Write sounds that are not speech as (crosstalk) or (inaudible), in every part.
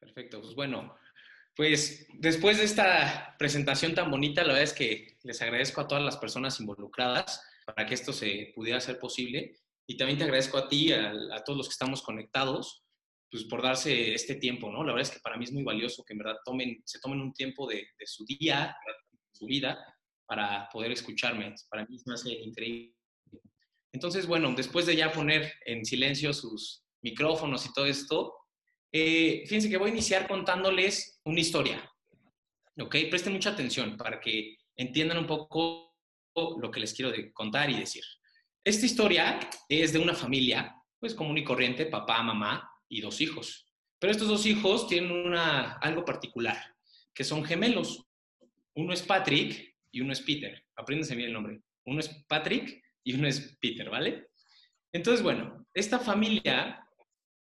Perfecto, pues bueno, pues después de esta presentación tan bonita, la verdad es que les agradezco a todas las personas involucradas para que esto se pudiera hacer posible. Y también te agradezco a ti, a, a todos los que estamos conectados, pues por darse este tiempo, ¿no? La verdad es que para mí es muy valioso que en verdad tomen, se tomen un tiempo de, de su día, de su vida, para poder escucharme. Para mí es más increíble. Entonces, bueno, después de ya poner en silencio sus micrófonos y todo esto, eh, fíjense que voy a iniciar contándoles una historia. ¿Ok? Presten mucha atención para que entiendan un poco lo que les quiero contar y decir. Esta historia es de una familia, pues común y corriente, papá, mamá y dos hijos. Pero estos dos hijos tienen una, algo particular, que son gemelos. Uno es Patrick y uno es Peter. Apréndense bien el nombre. Uno es Patrick y uno es Peter, ¿vale? Entonces, bueno, esta familia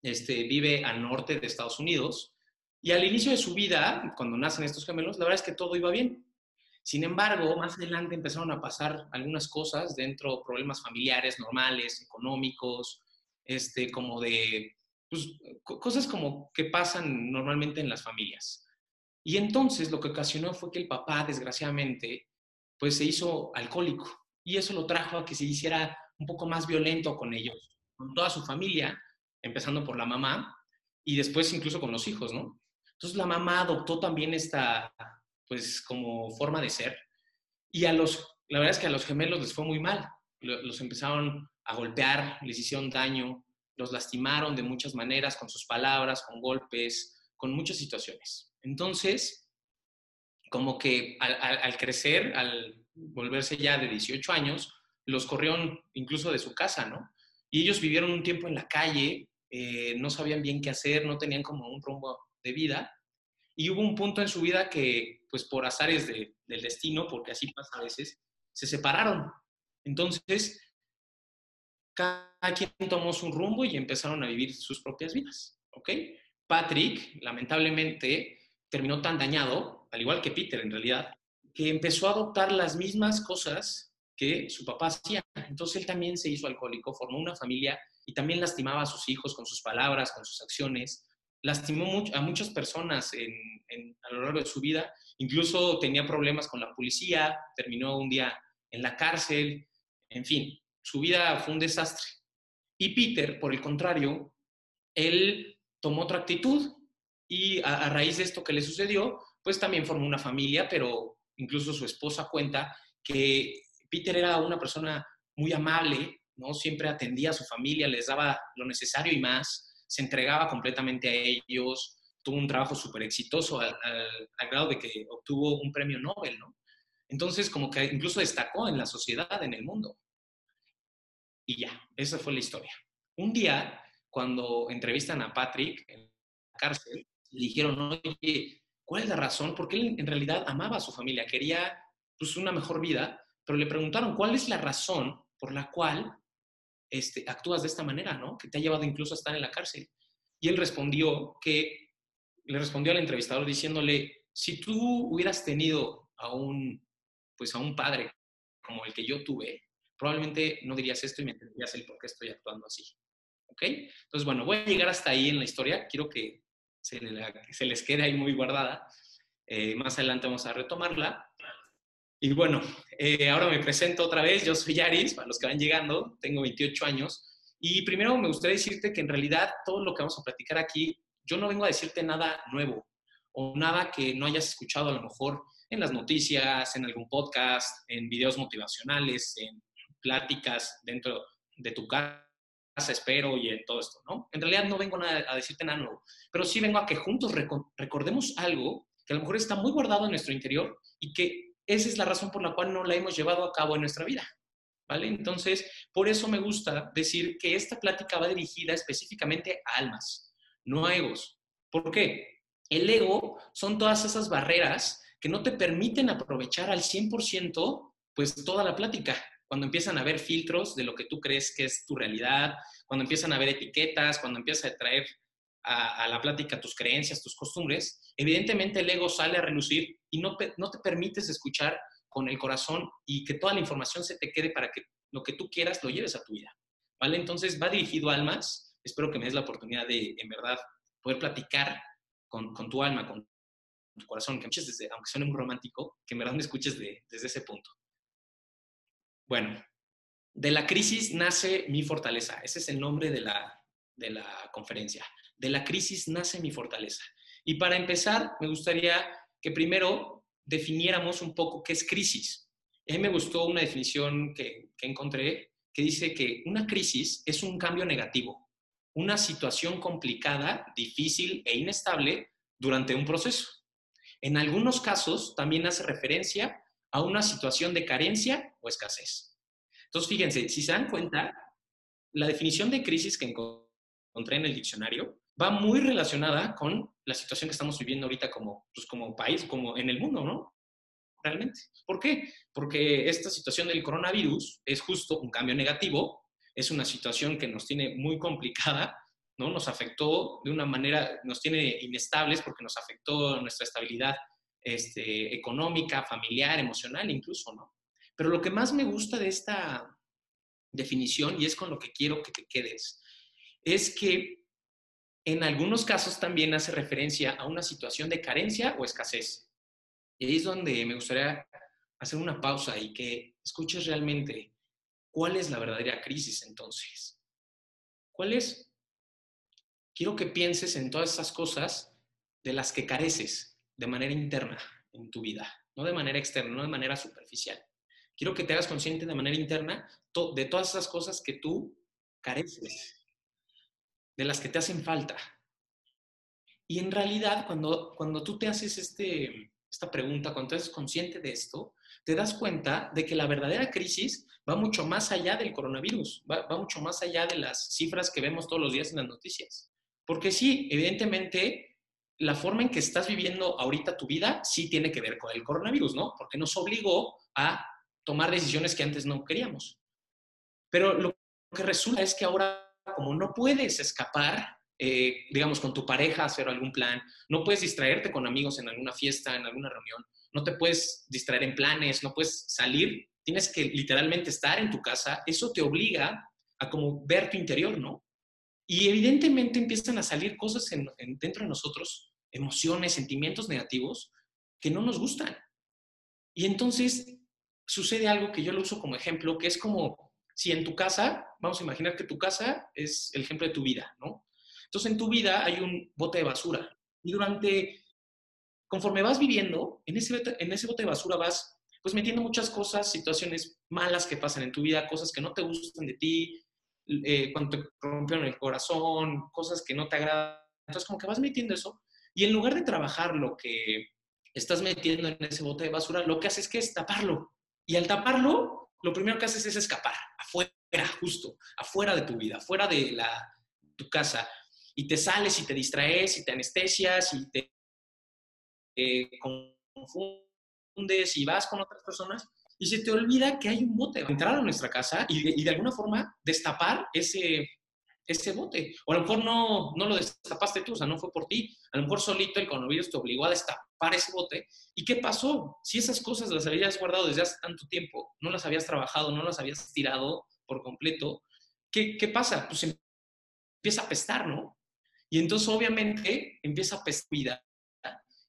este, vive al norte de Estados Unidos y al inicio de su vida, cuando nacen estos gemelos, la verdad es que todo iba bien. Sin embargo, más adelante empezaron a pasar algunas cosas dentro, problemas familiares normales, económicos, este, como de, pues, cosas como que pasan normalmente en las familias. Y entonces lo que ocasionó fue que el papá, desgraciadamente, pues se hizo alcohólico y eso lo trajo a que se hiciera un poco más violento con ellos, con toda su familia, empezando por la mamá y después incluso con los hijos, ¿no? Entonces la mamá adoptó también esta, pues como forma de ser y a los, la verdad es que a los gemelos les fue muy mal, los empezaron a golpear, les hicieron daño, los lastimaron de muchas maneras, con sus palabras, con golpes, con muchas situaciones. Entonces, como que al, al crecer, al volverse ya de 18 años, los corrieron incluso de su casa, ¿no? Y ellos vivieron un tiempo en la calle, eh, no sabían bien qué hacer, no tenían como un rumbo de vida. Y hubo un punto en su vida que, pues por azares del destino, porque así pasa a veces, se separaron. Entonces, cada quien tomó su rumbo y empezaron a vivir sus propias vidas, ¿ok? Patrick, lamentablemente, terminó tan dañado, al igual que Peter en realidad, que empezó a adoptar las mismas cosas que su papá hacía. Entonces él también se hizo alcohólico, formó una familia y también lastimaba a sus hijos con sus palabras, con sus acciones. Lastimó a muchas personas a lo largo de su vida. Incluso tenía problemas con la policía, terminó un día en la cárcel. En fin, su vida fue un desastre. Y Peter, por el contrario, él tomó otra actitud y a, a raíz de esto que le sucedió, pues también formó una familia, pero incluso su esposa cuenta que Peter era una persona muy amable, ¿no? Siempre atendía a su familia, les daba lo necesario y más, se entregaba completamente a ellos, tuvo un trabajo súper exitoso al, grado de que obtuvo un premio Nobel, ¿no? Entonces, como que incluso destacó en la sociedad, en el mundo. Y ya, esa fue la historia. Un día, cuando entrevistan a Patrick en la cárcel, le dijeron, oye, ¿cuál es la razón? Porque él en realidad amaba a su familia, quería pues, una mejor vida, pero le preguntaron, ¿cuál es la razón por la cual este, actúas de esta manera, ¿no? Que te ha llevado incluso a estar en la cárcel. Y él respondió que, le respondió al entrevistador diciéndole, si tú hubieras tenido a un, pues a un padre como el que yo tuve, probablemente no dirías esto y me entenderías el por qué estoy actuando así. ¿Ok? Entonces, bueno, voy a llegar hasta ahí en la historia. Quiero que se, les quede ahí muy guardada. Eh, más adelante vamos a retomarla. Y bueno, eh, ahora me presento otra vez. Yo soy Yaris, para los que van llegando, tengo 28 años. Y primero me gustaría decirte que en realidad todo lo que vamos a platicar aquí, yo no vengo a decirte nada nuevo o nada que no hayas escuchado a lo mejor en las noticias, en algún podcast, en videos motivacionales, en pláticas dentro de tu casa, espero, y en todo esto, ¿no? En realidad no vengo a decirte nada nuevo, pero sí vengo a que juntos recordemos algo que a lo mejor está muy guardado en nuestro interior y que esa es la razón por la cual no la hemos llevado a cabo en nuestra vida. ¿Vale? Entonces, por eso me gusta decir que esta plática va dirigida específicamente a almas, no a egos. ¿Por qué? El ego son todas esas barreras que no te permiten aprovechar al 100% pues toda la plática. Cuando empiezan a haber filtros de lo que tú crees que es tu realidad, cuando empiezan a haber etiquetas, cuando empiezas a traer a, la plática tus creencias, tus costumbres, evidentemente el ego sale a relucir y no, no te permites escuchar con el corazón y que toda la información se te quede para que lo que tú quieras lo lleves a tu vida. ¿Vale? Entonces va dirigido a almas. Espero que me des la oportunidad de, en verdad, poder platicar con, con tu alma, con tu corazón, que escuches desde, aunque suene muy romántico, que en verdad me escuches desde ese punto. Bueno, de la crisis nace mi fortaleza. Ese es el nombre de la, de la conferencia. De la crisis nace mi fortaleza. Y para empezar, me gustaría que primero definiéramos un poco qué es crisis. A mí me gustó una definición que, encontré que dice que una crisis es un cambio negativo, una situación complicada, difícil e inestable durante un proceso. En algunos casos también hace referencia a una situación de carencia o escasez. Entonces, fíjense, si se dan cuenta, la definición de crisis que encontré en el diccionario va muy relacionada con la situación que estamos viviendo ahorita como, pues, como país, como en el mundo, ¿no? Realmente. ¿Por qué? Porque esta situación del coronavirus es justo un cambio negativo, es una situación que nos tiene muy complicada, ¿no? Nos afectó de una manera, nos tiene inestables porque nos afectó nuestra estabilidad este, económica, familiar, emocional incluso, ¿no? Pero lo que más me gusta de esta definición, y es con lo que quiero que te quedes, es que en algunos casos también hace referencia a una situación de carencia o escasez. Y ahí es donde me gustaría hacer una pausa y que escuches realmente cuál es la verdadera crisis entonces. ¿Cuál es? Quiero que pienses en todas esas cosas de las que careces de manera interna en tu vida, no de manera externa, no de manera superficial. Quiero que te hagas consciente de manera interna de todas esas cosas que tú careces, de las que te hacen falta. Y en realidad, cuando, cuando tú te haces este, esta pregunta, cuando te haces consciente de esto, te das cuenta de que la verdadera crisis va mucho más allá del coronavirus, va, va mucho más allá de las cifras que vemos todos los días en las noticias. Porque sí, evidentemente, la forma en que estás viviendo ahorita tu vida sí tiene que ver con el coronavirus, ¿no? Porque nos obligó a tomar decisiones que antes no queríamos. Pero lo que resulta es que ahora, como no puedes escapar, eh, digamos, con tu pareja hacer algún plan, no puedes distraerte con amigos en alguna fiesta, en alguna reunión, no te puedes distraer en planes, no puedes salir, tienes que literalmente estar en tu casa, eso te obliga a como ver tu interior, ¿no? Y evidentemente empiezan a salir cosas dentro de nosotros, emociones, sentimientos negativos que no nos gustan. Y entonces sucede algo que yo lo uso como ejemplo, que es como si en tu casa, vamos a imaginar que tu casa es el ejemplo de tu vida, ¿no? Entonces en tu vida hay un bote de basura y durante, conforme vas viviendo, en ese, en ese bote de basura vas pues metiendo muchas cosas, situaciones malas que pasan en tu vida, cosas que no te gustan de ti, eh, cuando te rompieron el corazón, cosas que no te agradan. Entonces como que vas metiendo eso y en lugar de trabajar lo que estás metiendo en ese bote de basura, lo que haces es que es taparlo. Y al taparlo, lo primero que haces es escapar, afuera, justo, afuera de tu vida, afuera de la, tu casa. Y te sales y te distraes y te anestesias y te confundes y vas con otras personas y se te olvida que hay un bote. Entrar a nuestra casa y y de alguna forma destapar ese, ese bote. O a lo mejor no, no lo destapaste tú, o sea, no fue por ti. A lo mejor solito el coronavirus te obligó a destapar ese bote. ¿Y qué pasó? Si esas cosas las habías guardado desde hace tanto tiempo, no las habías trabajado, no las habías tirado por completo, ¿qué, qué pasa? Pues empieza a pestar, ¿no? Y entonces obviamente empieza a pestar.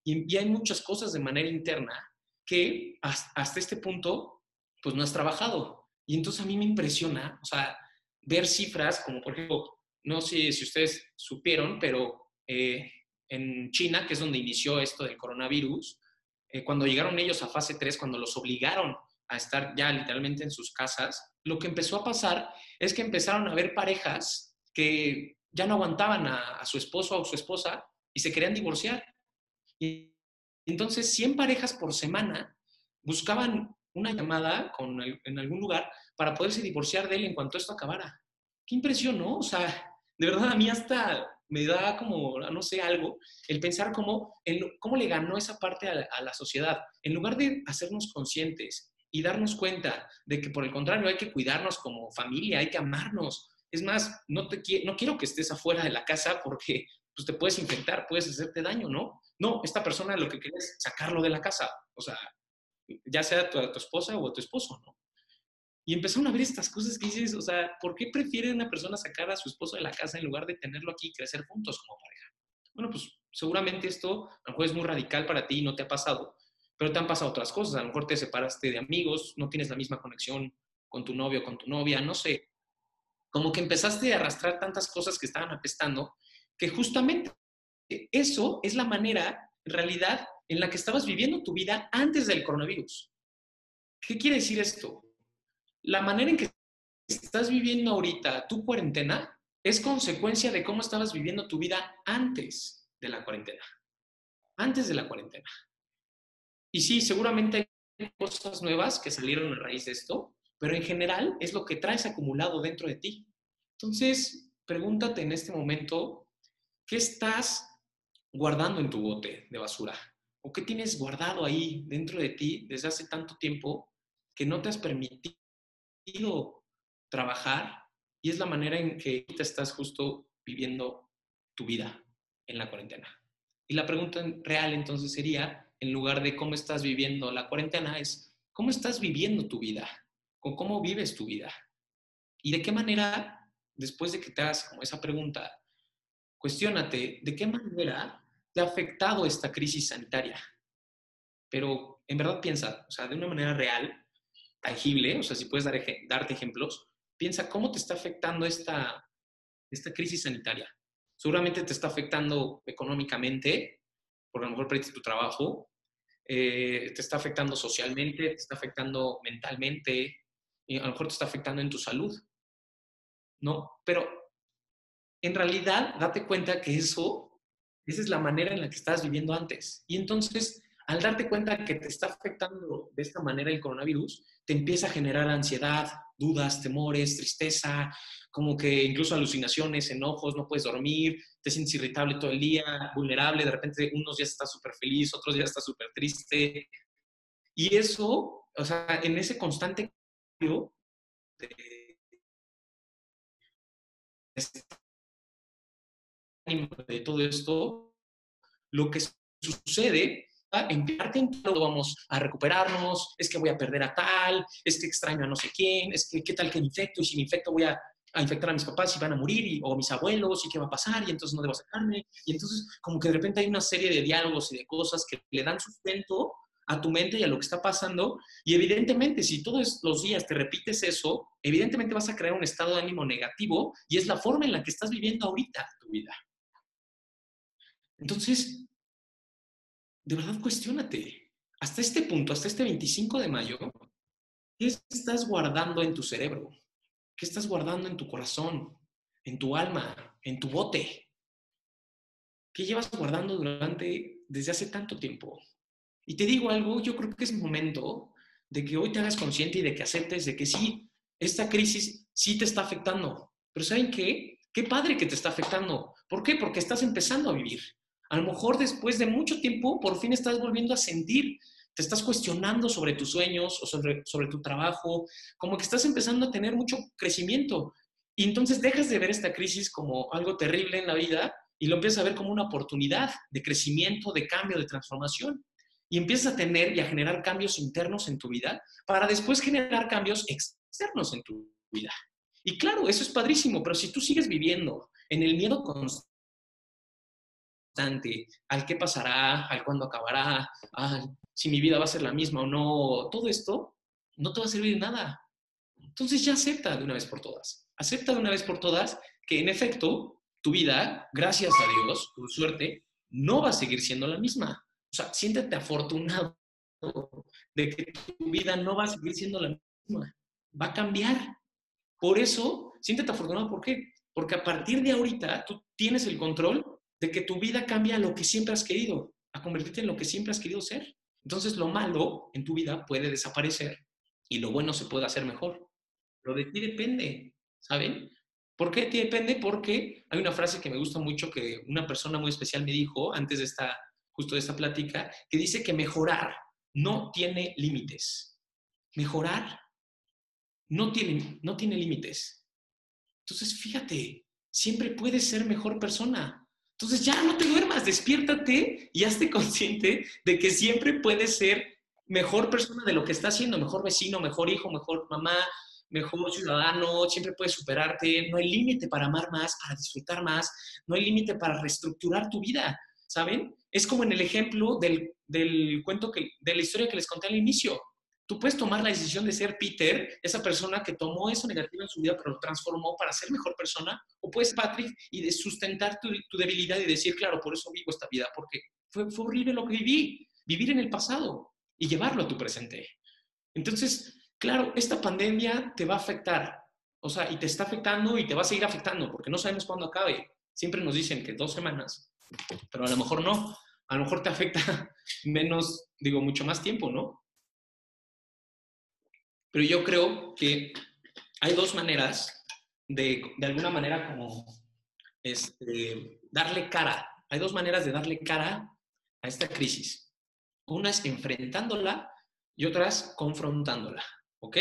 Y, y hay muchas cosas de manera interna que hasta, hasta este punto, pues no has trabajado. Y entonces a mí me impresiona, o sea, ver cifras como, por ejemplo, no sé si ustedes supieron, pero eh, en China, que es donde inició esto del coronavirus, eh, cuando llegaron ellos a fase 3, cuando los obligaron a estar ya literalmente en sus casas, lo que empezó a pasar es que empezaron a haber parejas que ya no aguantaban a, su esposo o su esposa y se querían divorciar. Y entonces 100 parejas por semana buscaban una llamada con en algún lugar para poderse divorciar de él en cuanto esto acabara. Qué impresión, ¿no? O sea, de verdad a mí hasta me da como, no sé, algo, el pensar cómo, cómo le ganó esa parte a la, sociedad. En lugar de hacernos conscientes y darnos cuenta de que por el contrario hay que cuidarnos como familia, hay que amarnos. Es más, no, te, no quiero que estés afuera de la casa porque pues, te puedes infectar, puedes hacerte daño, ¿no? No, esta persona lo que quiere es sacarlo de la casa. O sea, ya sea tu, tu esposa o tu esposo, ¿no? Y empezaron a ver estas cosas que dices, o sea, ¿por qué prefiere una persona sacar a su esposo de la casa en lugar de tenerlo aquí y crecer juntos como pareja? Bueno, pues seguramente esto a lo mejor es muy radical para ti y no te ha pasado, pero te han pasado otras cosas. A lo mejor te separaste de amigos, no tienes la misma conexión con tu novio con tu novia, no sé. Como que empezaste a arrastrar tantas cosas que estaban apestando, que justamente eso es la manera, en realidad, en la que estabas viviendo tu vida antes del coronavirus. ¿Qué quiere decir esto? La manera en que estás viviendo ahorita tu cuarentena es consecuencia de cómo estabas viviendo tu vida antes de la cuarentena. Antes de la cuarentena. Y sí, seguramente hay cosas nuevas que salieron a raíz de esto, pero en general es lo que traes acumulado dentro de ti. Entonces, pregúntate en este momento, ¿qué estás guardando en tu bote de basura? ¿O qué tienes guardado ahí dentro de ti desde hace tanto tiempo que no te has permitido trabajar y es la manera en que te estás justo viviendo tu vida en la cuarentena. Y la pregunta real entonces sería, en lugar de cómo estás viviendo la cuarentena, es cómo estás viviendo tu vida, o cómo vives tu vida. Y de qué manera, después de que te hagas como esa pregunta, cuestiónate de qué manera te ha afectado esta crisis sanitaria. Pero en verdad piensa, o sea, de una manera real, tangible, o sea, si puedes dar, darte ejemplos, piensa cómo te está afectando esta, esta crisis sanitaria. Seguramente te está afectando económicamente, porque a lo mejor perdiste tu trabajo, eh, te está afectando socialmente, te está afectando mentalmente, y a lo mejor te está afectando en tu salud. ¿No? Pero en realidad, date cuenta que eso, esa es la manera en la que estabas viviendo antes. Y entonces, al darte cuenta que te está afectando de esta manera el coronavirus, te empieza a generar ansiedad, dudas, temores, tristeza, como que incluso alucinaciones, enojos, no puedes dormir, te sientes irritable todo el día, vulnerable, de repente unos días estás súper feliz, otros días estás súper triste. Y eso, o sea, en ese constante cambio de, de todo esto, lo que sucede en parte vamos a recuperarnos, es que voy a perder a tal, es que extraño a no sé quién, es que qué tal que infecto y si me infecto voy a, infectar a mis papás y van a morir, o a mis abuelos y qué va a pasar y entonces no debo sacarme. Y entonces como que de repente hay una serie de diálogos y de cosas que le dan sustento a tu mente y a lo que está pasando. Y evidentemente, si todos los días te repites eso, evidentemente vas a crear un estado de ánimo negativo y es la forma en la que estás viviendo ahorita tu vida. Entonces, de verdad cuestiónate. Hasta este punto, hasta este 25 de mayo, ¿qué estás guardando en tu cerebro? ¿Qué estás guardando en tu corazón, en tu alma, en tu bote? ¿Qué llevas guardando durante, desde hace tanto tiempo? Y te digo algo, yo creo que es momento de que hoy te hagas consciente y de que aceptes de que sí, esta crisis sí te está afectando. Pero ¿saben qué? Qué padre que te está afectando. ¿Por qué? Porque estás empezando a vivir. A lo mejor después de mucho tiempo, por fin estás volviendo a sentir, te estás cuestionando sobre tus sueños o sobre, sobre tu trabajo, como que estás empezando a tener mucho crecimiento. Y entonces dejas de ver esta crisis como algo terrible en la vida y lo empiezas a ver como una oportunidad de crecimiento, de cambio, de transformación. Y empiezas a tener y a generar cambios internos en tu vida para después generar cambios externos en tu vida. Y claro, eso es padrísimo, pero si tú sigues viviendo en el miedo constante, al qué pasará, al cuándo acabará, si mi vida va a ser la misma o no, todo esto no te va a servir de nada. Entonces ya acepta de una vez por todas. Acepta de una vez por todas que en efecto tu vida, gracias a Dios, por suerte, no va a seguir siendo la misma. O sea, siéntete afortunado de que tu vida no va a seguir siendo la misma. Va a cambiar. Por eso, siéntete afortunado. ¿Por qué? Porque a partir de ahorita tú tienes el control de que tu vida cambia a lo que siempre has querido, a convertirte en lo que siempre has querido ser. Entonces lo malo en tu vida puede desaparecer y lo bueno se puede hacer mejor. Lo de ti depende, ¿saben? ¿Por qué de ti depende? Porque hay una frase que me gusta mucho que una persona muy especial me dijo antes de esta, justo de esta plática, que dice que mejorar no tiene límites. Mejorar no tiene, no tiene límites. Entonces, fíjate, siempre puedes ser mejor persona. Entonces ya no te duermas, despiértate y hazte consciente de que siempre puedes ser mejor persona de lo que estás haciendo, mejor vecino, mejor hijo, mejor mamá, mejor ciudadano, siempre puedes superarte, no hay límite para amar más, para disfrutar más, no hay límite para reestructurar tu vida, ¿saben? Es como en el ejemplo del, del cuento, que, de la historia que les conté al inicio. Tú puedes tomar la decisión de ser Peter, esa persona que tomó eso negativo en su vida, pero lo transformó para ser mejor persona, o puedes Patrick y de sustentar tu, tu, debilidad y decir, claro, por eso vivo esta vida, porque fue, fue horrible lo que viví, vivir en el pasado y llevarlo a tu presente. Entonces, claro, esta pandemia te va a afectar, o sea, y te está afectando y te va a seguir afectando, porque no sabemos cuándo acabe. Siempre nos dicen que dos semanas, pero a lo mejor no, a lo mejor te afecta (laughs) menos, digo, mucho más tiempo, ¿no? Pero yo creo que hay dos maneras de, de alguna manera, como este, darle cara. Hay dos maneras de darle cara a esta crisis. Una es enfrentándola y otra es confrontándola. ¿Ok?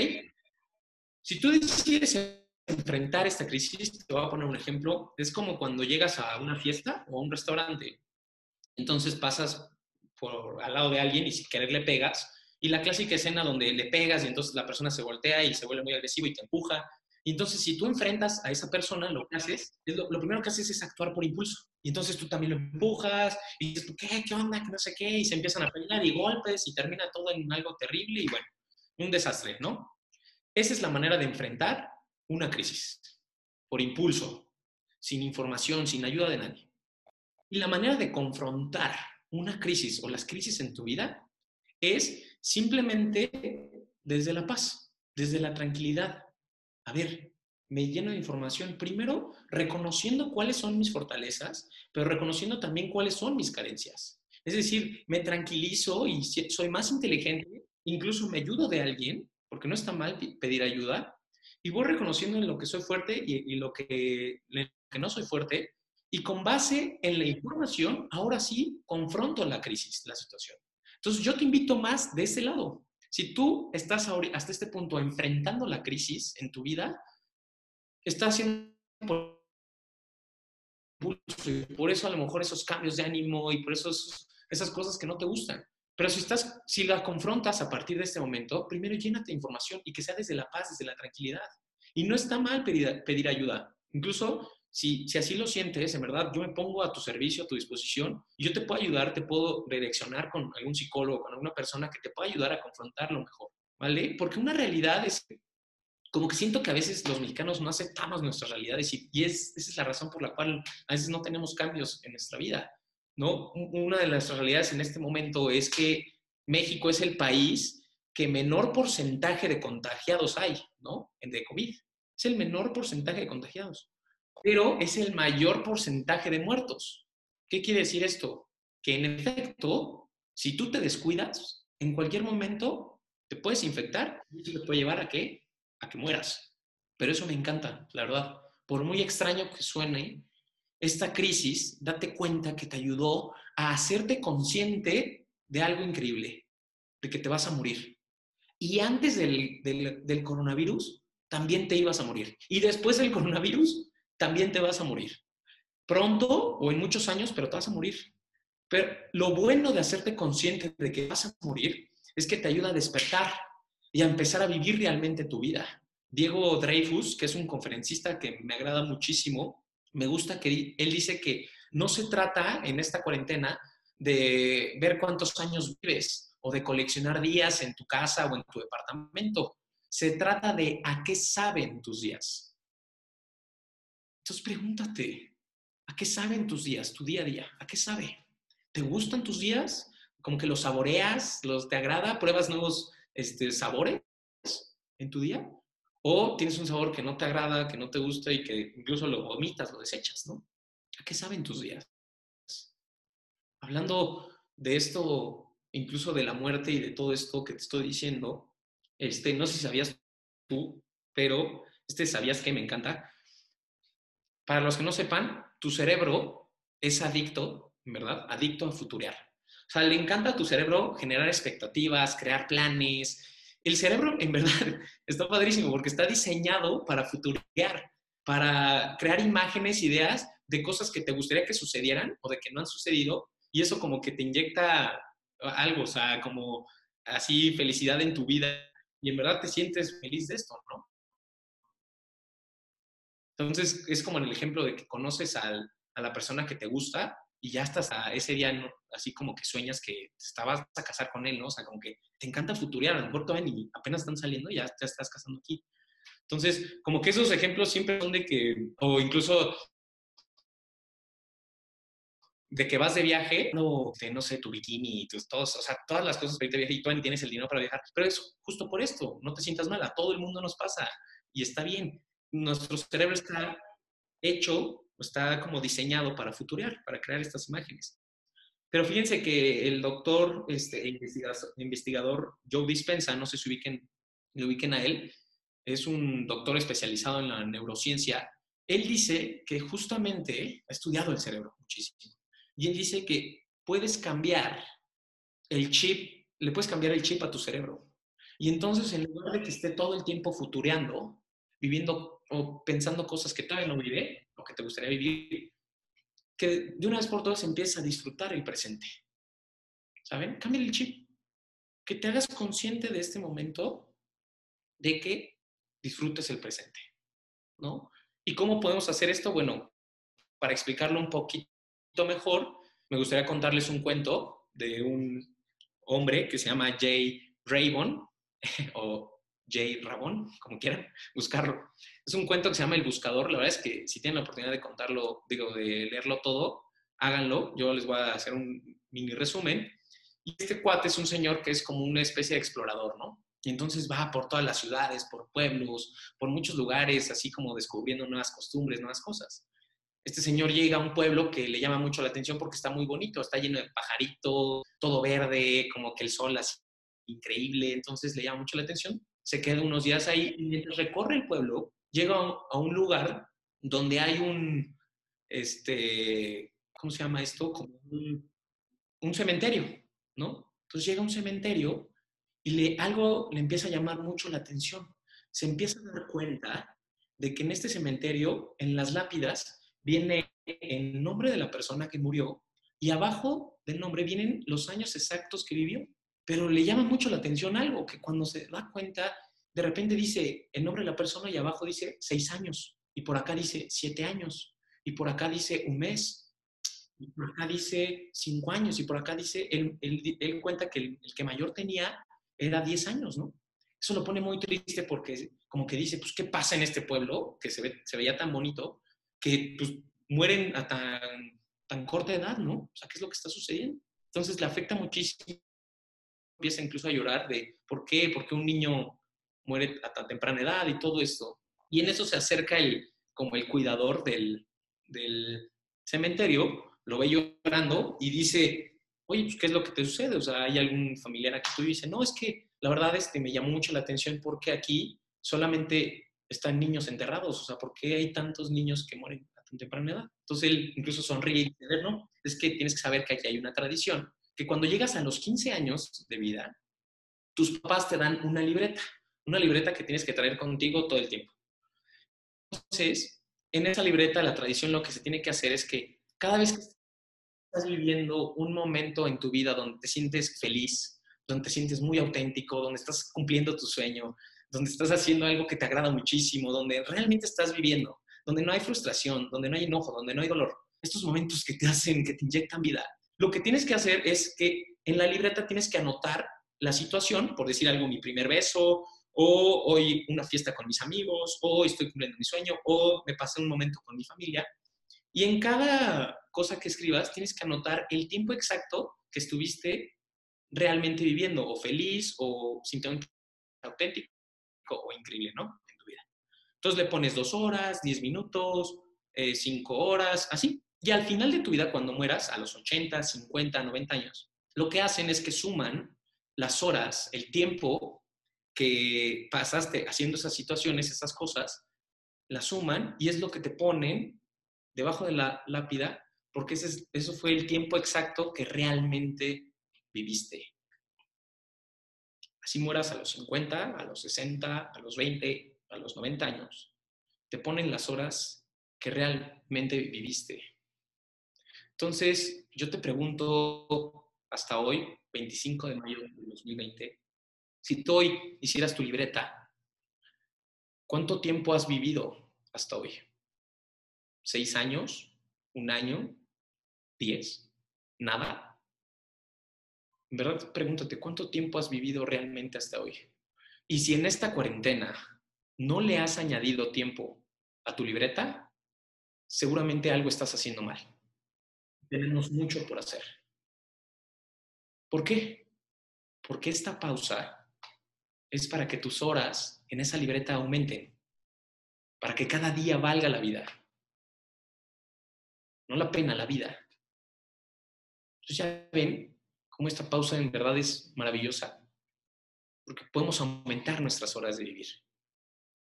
Si tú decides enfrentar esta crisis, te voy a poner un ejemplo, es como cuando llegas a una fiesta o a un restaurante. Entonces pasas por al lado de alguien y sin querer le pegas y la clásica escena donde le pegas y entonces la persona se voltea y se vuelve muy agresivo y te empuja. Y entonces, si tú enfrentas a esa persona, lo que haces, lo, lo, primero que haces es actuar por impulso. Y entonces tú también lo empujas y dices, ¿qué? ¿Qué onda? Que no sé qué. Y se empiezan a pelear y golpes y termina todo en algo terrible y bueno, un desastre, ¿no? Esa es la manera de enfrentar una crisis, por impulso, sin información, sin ayuda de nadie. Y la manera de confrontar una crisis o las crisis en tu vida es Simplemente desde la paz, desde la tranquilidad. A ver, me lleno de información, primero reconociendo cuáles son mis fortalezas, pero reconociendo también cuáles son mis carencias. Es decir, me tranquilizo y soy más inteligente, incluso me ayudo de alguien, porque no está mal pedir ayuda, y voy reconociendo en lo que soy fuerte y, y lo que, que no soy fuerte, y con base en la información, ahora sí confronto la crisis, la situación. Entonces, yo te invito más de ese lado. Si tú estás hasta este punto enfrentando la crisis en tu vida, estás haciendo por, por eso a lo mejor esos cambios de ánimo y por eso esas cosas que no te gustan. Pero si, estás, si la confrontas a partir de este momento, primero llénate de información y que sea desde la paz, desde la tranquilidad. Y no está mal pedir, pedir ayuda. Incluso si, si así lo sientes, en verdad, yo me pongo a tu servicio, a tu disposición, y yo te puedo ayudar, te puedo redireccionar con algún psicólogo, con alguna persona que te pueda ayudar a confrontarlo mejor, ¿vale? Porque una realidad es como que siento que a veces los mexicanos no aceptamos nuestras realidades y, y es, esa es la razón por la cual a veces no tenemos cambios en nuestra vida, ¿no? Una de las realidades en este momento es que México es el país que menor porcentaje de contagiados hay, ¿no? De COVID. Es el menor porcentaje de contagiados pero es el mayor porcentaje de muertos. ¿Qué quiere decir esto? Que en efecto, si tú te descuidas, en cualquier momento te puedes infectar y eso te puede llevar a qué? A que mueras. Pero eso me encanta, la verdad. Por muy extraño que suene, esta crisis, date cuenta que te ayudó a hacerte consciente de algo increíble, de que te vas a morir. Y antes del, del coronavirus, también te ibas a morir. Y después del coronavirus, también te vas a morir. Pronto o en muchos años, pero te vas a morir. Pero lo bueno de hacerte consciente de que vas a morir es que te ayuda a despertar y a empezar a vivir realmente tu vida. Diego Dreyfus, que es un conferencista que me agrada muchísimo, me gusta que él dice que no se trata en esta cuarentena de ver cuántos años vives o de coleccionar días en tu casa o en tu departamento. Se trata de a qué saben tus días. Entonces pregúntate, ¿a qué saben tus días, tu día a día? ¿A qué sabe? ¿Te gustan tus días? ¿Como que los saboreas? ¿Los te agrada? ¿Pruebas nuevos este, sabores en tu día? ¿O tienes un sabor que no te agrada, que no te gusta y que incluso lo vomitas, lo desechas, ¿no? ¿A qué saben tus días? Hablando de esto, incluso de la muerte y de todo esto que te estoy diciendo, este, no sé si sabías tú, pero este sabías que me encanta, para los que no sepan, tu cerebro es adicto, ¿verdad? Adicto a futurear. O sea, le encanta a tu cerebro generar expectativas, crear planes. El cerebro, en verdad, (laughs) está padrísimo porque está diseñado para futurear, para crear imágenes, ideas de cosas que te gustaría que sucedieran o de que no han sucedido. Y eso como que te inyecta algo, o sea, como así felicidad en tu vida. Y en verdad te sientes feliz de esto, ¿no? Entonces, es como en el ejemplo de que conoces a la persona que te gusta y ya estás a ese día, así como que sueñas que te estabas a casar con él, ¿no? O sea, como que te encanta futurear, a lo mejor todavía ni apenas están saliendo y ya te estás casando aquí. Entonces, como que esos ejemplos siempre son de que, o incluso de que vas de viaje, no, de, no sé, tu bikini, tus, todos, o sea, todas las cosas para irte de viaje y tú tienes el dinero para viajar. Pero es justo por esto, no te sientas mal, a todo el mundo nos pasa y está bien. Nuestro cerebro está hecho, está como diseñado para futurear, para crear estas imágenes. Pero fíjense que el doctor, este, investigador, investigador Joe Dispensa, no sé si ubiquen, le ubiquen a él, es un doctor especializado en la neurociencia. Él dice que justamente ha estudiado el cerebro muchísimo y él dice que puedes cambiar el chip, le puedes cambiar el chip a tu cerebro. Y entonces, en lugar de que esté todo el tiempo futureando, viviendo o pensando cosas que todavía no vive, o que te gustaría vivir, que de una vez por todas empieza a disfrutar el presente. ¿Saben? Cambia el chip. Que te hagas consciente de este momento de que disfrutes el presente. ¿No? ¿Y cómo podemos hacer esto? Bueno, para explicarlo un poquito mejor, me gustaría contarles un cuento de un hombre que se llama Jay Raybon, (laughs) o Jay Rabon, como quieran, buscarlo. Es un cuento que se llama El Buscador. La verdad es que si tienen la oportunidad de contarlo, digo, de leerlo todo, háganlo. Yo les voy a hacer un mini resumen. Y este cuate es un señor que es como una especie de explorador, ¿no? Y entonces va por todas las ciudades, por pueblos, por muchos lugares, así como descubriendo nuevas costumbres, nuevas cosas este señor llega a un pueblo que le llama mucho la atención porque está muy bonito, está lleno de pajaritos, todo verde, como que el sol así increíble, entonces le llama mucho la atención. Se queda unos días ahí y mientras recorre el pueblo, llega a un lugar donde hay un, este, ¿cómo se llama esto? Como un, cementerio, ¿no? Entonces llega a un cementerio y le, algo le empieza a llamar mucho la atención. Se empieza a dar cuenta de que en este cementerio, en las lápidas, viene el nombre de la persona que murió y abajo del nombre vienen los años exactos que vivió. Pero le llama mucho la atención algo, que cuando se da cuenta, de repente dice el nombre de la persona y abajo dice seis años, y por acá dice siete años, y por acá dice un mes, y por acá dice cinco años, y por acá dice, él, él, cuenta que el, que mayor tenía era diez años, ¿no? Eso lo pone muy triste porque como que dice, pues, ¿qué pasa en este pueblo que se, ve, se veía tan bonito? que pues, mueren a tan, tan corta edad, ¿no? O sea, ¿qué es lo que está sucediendo? Entonces le afecta muchísimo, empieza incluso a llorar de por qué, por qué un niño muere a tan temprana edad y todo esto. Y en eso se acerca el, como el cuidador del, del cementerio, lo ve llorando y dice, oye, pues, ¿qué es lo que te sucede? O sea, ¿hay algún familiar aquí tú? Y dice, no, es que la verdad este, me llamó mucho la atención porque aquí solamente están niños enterrados, o sea, ¿por qué hay tantos niños que mueren a tan temprana edad? Entonces él incluso sonríe y dice, no, es que tienes que saber que aquí hay una tradición, que cuando llegas a los 15 años de vida, tus papás te dan una libreta, una libreta que tienes que traer contigo todo el tiempo. Entonces, en esa libreta, la tradición lo que se tiene que hacer es que cada vez que estás viviendo un momento en tu vida donde te sientes feliz, donde te sientes muy auténtico, donde estás cumpliendo tu sueño, donde estás haciendo algo que te agrada muchísimo, donde realmente estás viviendo, donde no hay frustración, donde no hay enojo, donde no hay dolor. Estos momentos que te hacen, que te inyectan vida. Lo que tienes que hacer es que en la libreta tienes que anotar la situación, por decir algo, mi primer beso, o hoy una fiesta con mis amigos, o estoy cumpliendo mi sueño, o me pasé un momento con mi familia. Y en cada cosa que escribas tienes que anotar el tiempo exacto que estuviste realmente viviendo, o feliz, o simplemente auténtico, o increíble, ¿no? En tu vida. Entonces le pones dos horas, diez minutos, eh, cinco horas, así. Y al final de tu vida, cuando mueras, a los 80, 50, 90 años, lo que hacen es que suman las horas, el tiempo que pasaste haciendo esas situaciones, esas cosas, las suman y es lo que te ponen debajo de la lápida, porque ese, eso fue el tiempo exacto que realmente viviste así mueras a los 50, a los 60, a los 20, a los 90 años, te ponen las horas que realmente viviste. Entonces, yo te pregunto hasta hoy, 25 de mayo de 2020, si tú hoy hicieras tu libreta, ¿cuánto tiempo has vivido hasta hoy? seis años, un año, diez, nada. En verdad, pregúntate, ¿cuánto tiempo has vivido realmente hasta hoy? Y si en esta cuarentena no le has añadido tiempo a tu libreta, seguramente algo estás haciendo mal. Tenemos mucho por hacer. ¿Por qué? Porque esta pausa es para que tus horas en esa libreta aumenten, para que cada día valga la vida. No la pena, la vida. Entonces ya ven cómo esta pausa en verdad es maravillosa, porque podemos aumentar nuestras horas de vivir.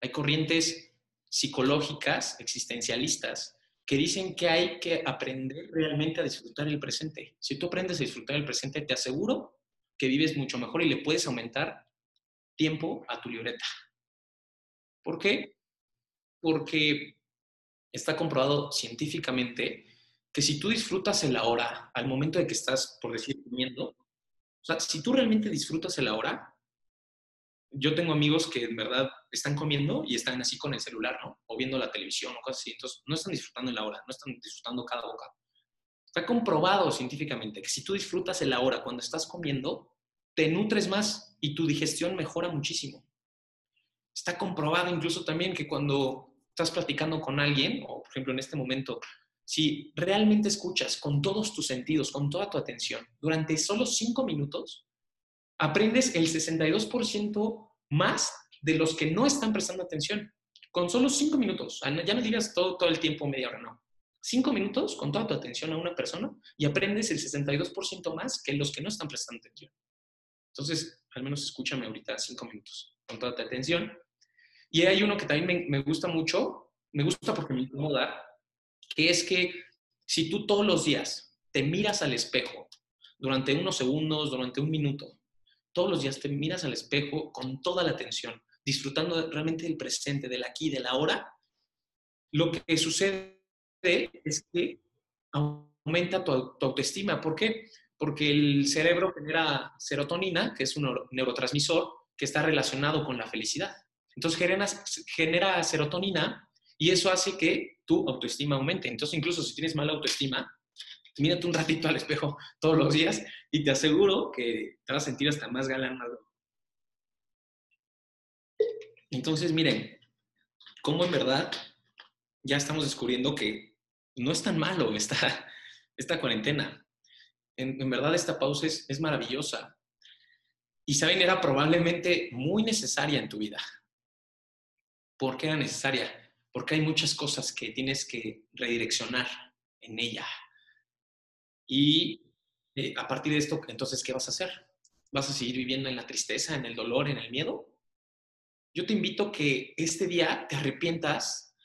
Hay corrientes psicológicas, existencialistas, que dicen que hay que aprender realmente a disfrutar el presente. Si tú aprendes a disfrutar el presente, te aseguro que vives mucho mejor y le puedes aumentar tiempo a tu libreta. ¿Por qué? Porque está comprobado científicamente que si tú disfrutas el ahora al momento de que estás, por decir, comiendo, o sea, si tú realmente disfrutas el ahora, yo tengo amigos que en verdad están comiendo y están así con el celular, ¿no? O viendo la televisión o cosas así. Entonces, no están disfrutando la hora, no están disfrutando cada boca. Está comprobado científicamente que si tú disfrutas el ahora cuando estás comiendo, te nutres más y tu digestión mejora muchísimo. Está comprobado incluso también que cuando estás platicando con alguien, o por ejemplo en este momento, si realmente escuchas con todos tus sentidos, con toda tu atención, durante solo cinco minutos, aprendes el 62% más de los que no están prestando atención. Con solo cinco minutos. Ah, ya no digas todo, todo el tiempo, media hora, no. Cinco minutos con toda tu atención a una persona y aprendes el 62% más que los que no están prestando atención. Entonces, al menos escúchame ahorita cinco minutos con toda tu atención. Y hay uno que también me, me gusta mucho, me gusta porque me incomoda, que es que si tú todos los días te miras al espejo durante unos segundos, durante un minuto, todos los días te miras al espejo con toda la atención, disfrutando realmente del presente, del aquí, del ahora, lo que sucede es que aumenta tu, autoestima. ¿Por qué? Porque el cerebro genera serotonina, que es un neurotransmisor que está relacionado con la felicidad. Entonces genera, genera serotonina y eso hace que tu autoestima aumente. Entonces incluso si tienes mala autoestima, mírate un ratito al espejo todos los días y te aseguro que te vas a sentir hasta más galán. Entonces, miren, cómo en verdad ya estamos descubriendo que no es tan malo esta, esta cuarentena. En, verdad esta pausa es, es maravillosa. Y saben, era probablemente muy necesaria en tu vida. ¿Por qué era necesaria? Porque hay muchas cosas que tienes que redireccionar en ella. Y eh, a partir de esto, entonces, ¿qué vas a hacer? ¿Vas a seguir viviendo en la tristeza, en el dolor, en el miedo? Yo te invito que este día te arrepientas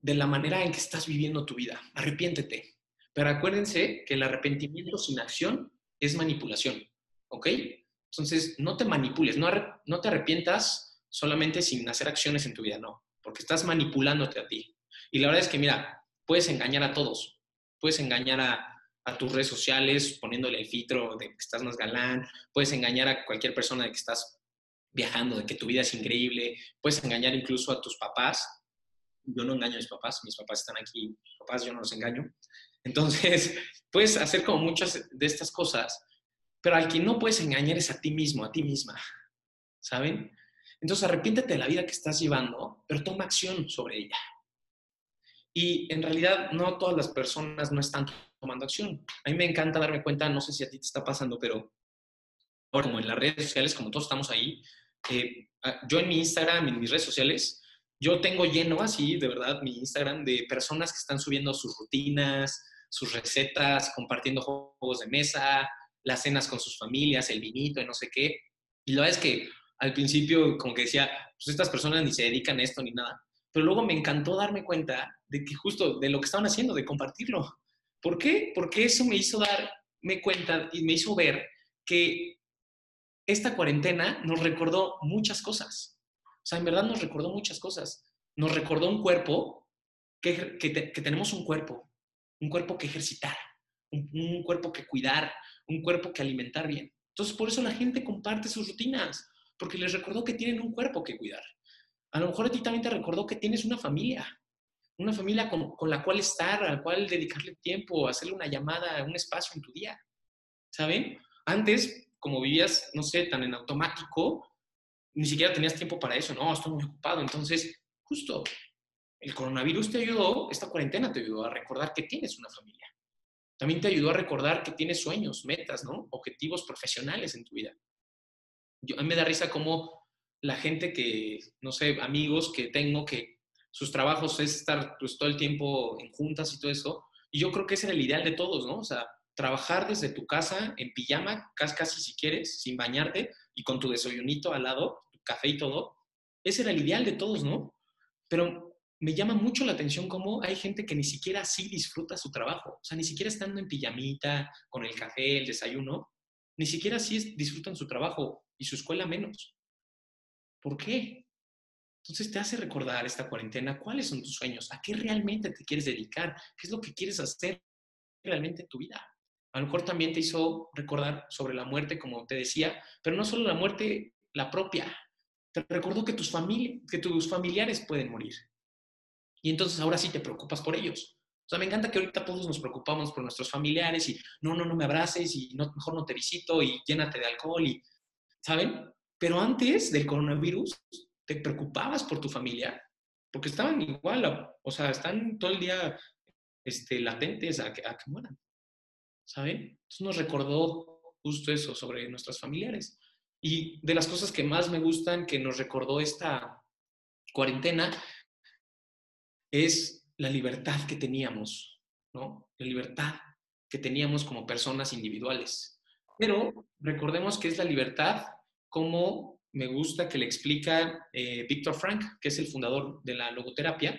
de la manera en que estás viviendo tu vida. Arrepiéntete. Pero acuérdense que el arrepentimiento sin acción es manipulación. ¿Ok? Entonces, no te manipules, no, no te arrepientas solamente sin hacer acciones en tu vida, no, porque estás manipulándote a ti. Y la verdad es que, mira, puedes engañar a todos. Puedes engañar a, a tus redes sociales poniéndole el filtro de que estás más galán, puedes engañar a cualquier persona de que estás viajando, de que tu vida es increíble, puedes engañar incluso a tus papás. Yo no engaño a mis papás, mis papás están aquí, papás yo no los engaño. Entonces, (laughs) puedes hacer como muchas de estas cosas, pero al que no puedes engañar es a ti mismo, a ti misma, ¿saben? Entonces, arrepiéntete de la vida que estás llevando, pero toma acción sobre ella. Y en realidad no todas las personas no están tomando acción. A mí me encanta darme cuenta, no sé si a ti te está pasando, pero ahora como en las redes sociales, como todos estamos ahí, eh, ah, yo en mi Instagram, en mis redes sociales, yo tengo lleno así, de verdad, mi Instagram de personas que están subiendo sus rutinas, sus recetas, compartiendo juegos de mesa, las cenas con sus familias, el vinito y no sé qué. Y la verdad es que al principio como que decía, pues estas personas ni se dedican a esto ni nada. Pero luego me encantó darme cuenta de que justo de lo que estaban haciendo, de compartirlo. ¿Por qué? Porque eso me hizo darme cuenta y me hizo ver que esta cuarentena nos recordó muchas cosas. O sea, en verdad nos recordó muchas cosas. Nos recordó un cuerpo, que, que, tenemos un cuerpo, un cuerpo que ejercitar, un, un cuerpo que cuidar, un cuerpo que alimentar bien. Entonces, por eso la gente comparte sus rutinas, porque les recordó que tienen un cuerpo que cuidar. A lo mejor a ti también te recordó que tienes una familia. Una familia con, con, la cual estar, a la cual dedicarle tiempo, hacerle una llamada, un espacio en tu día, ¿saben? Antes, como vivías, no sé, tan en automático, ni siquiera tenías tiempo para eso, no, estoy muy ocupado. Entonces, justo, el coronavirus te ayudó, esta cuarentena te ayudó a recordar que tienes una familia. También te ayudó a recordar que tienes sueños, metas, ¿no? Objetivos profesionales en tu vida. Yo, a mí me da risa como la gente que, no sé, amigos que tengo que sus trabajos es estar pues, todo el tiempo en juntas y todo eso. Y yo creo que ese era el ideal de todos, ¿no? O sea, trabajar desde tu casa en pijama, casi, si quieres, sin bañarte y con tu desayunito al lado, tu café y todo. Ese era el ideal de todos, ¿no? Pero me llama mucho la atención cómo hay gente que ni siquiera así disfruta su trabajo. O sea, ni siquiera estando en pijamita, con el café, el desayuno, ni siquiera así disfrutan su trabajo y su escuela menos. ¿Por qué? Entonces te hace recordar esta cuarentena cuáles son tus sueños, a qué realmente te quieres dedicar, qué es lo que quieres hacer realmente en tu vida. A lo mejor también te hizo recordar sobre la muerte, como te decía, pero no solo la muerte, la propia. Te recordó que tus, que tus familiares pueden morir. Y entonces ahora sí te preocupas por ellos. O sea, me encanta que ahorita todos nos preocupamos por nuestros familiares y no, no, no me abraces y no, mejor no te visito y llénate de alcohol y, ¿saben? Pero antes del coronavirus, te preocupabas por tu familia, porque estaban igual, o sea, están todo el día este, latentes a que, a que mueran, ¿saben? Entonces nos recordó justo eso sobre nuestras familiares. Y de las cosas que más me gustan que nos recordó esta cuarentena es la libertad que teníamos, ¿no? La libertad que teníamos como personas individuales. Pero recordemos que es la libertad como me gusta que le explica eh, Víctor Frank, que es el fundador de la logoterapia.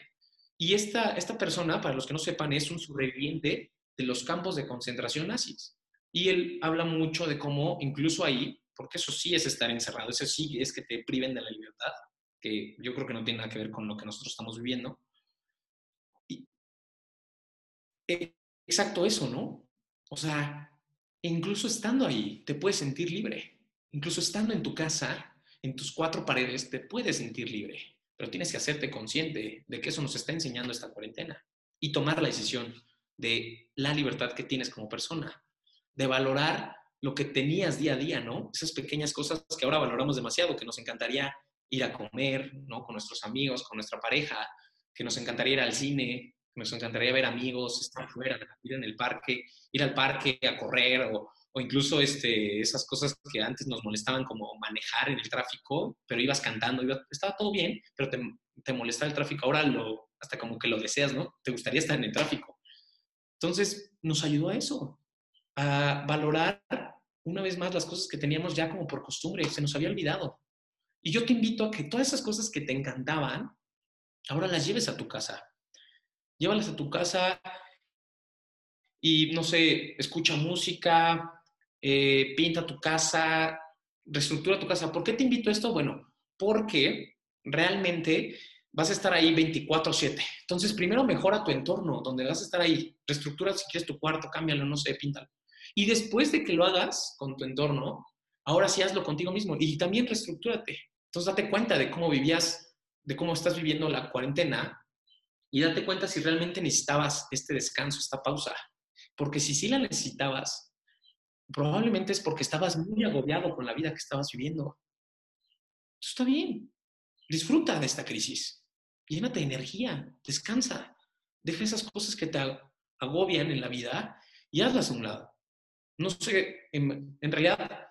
Y esta, esta persona, para los que no sepan, es un sobreviviente de los campos de concentración nazis. Y él habla mucho de cómo incluso ahí, porque eso sí es estar encerrado, eso sí es que te priven de la libertad, que yo creo que no tiene nada que ver con lo que nosotros estamos viviendo. Y, exacto eso, ¿no? O sea, incluso estando ahí, te puedes sentir libre Incluso estando en tu casa, en tus cuatro paredes, te puedes sentir libre, pero tienes que hacerte consciente de que eso nos está enseñando esta cuarentena y tomar la decisión de la libertad que tienes como persona, de valorar lo que tenías día a día, ¿no? Esas pequeñas cosas que ahora valoramos demasiado, que nos encantaría ir a comer, ¿no? Con nuestros amigos, con nuestra pareja, que nos encantaría ir al cine, que nos encantaría ver amigos, estar fuera, ir en el parque, ir al parque a correr o, o incluso este, esas cosas que antes nos molestaban como manejar en el tráfico, pero ibas cantando, estaba todo bien, pero te, te molestaba el tráfico, ahora lo, hasta como que lo deseas, ¿no? Te gustaría estar en el tráfico. Entonces, nos ayudó a eso, a valorar una vez más las cosas que teníamos ya como por costumbre, se nos había olvidado. Y yo te invito a que todas esas cosas que te encantaban, ahora las lleves a tu casa. Llévalas a tu casa y, no sé, escucha música, eh, pinta tu casa, reestructura tu casa. ¿Por qué te invito a esto? Bueno, porque realmente vas a estar ahí 24/7. Entonces, primero mejora tu entorno, donde vas a estar ahí. Reestructura si quieres tu cuarto, cámbialo, no sé, píntalo. Y después de que lo hagas con tu entorno, ahora sí hazlo contigo mismo y también reestructúrate. Entonces, date cuenta de cómo vivías, de cómo estás viviendo la cuarentena y date cuenta si realmente necesitabas este descanso, esta pausa. Porque si sí la necesitabas, probablemente es porque estabas muy agobiado con la vida que estabas viviendo. Eso está bien. Disfruta de esta crisis. Llénate de energía. Descansa. Deja esas cosas que te agobian en la vida y hazlas a un lado. No sé, en, realidad,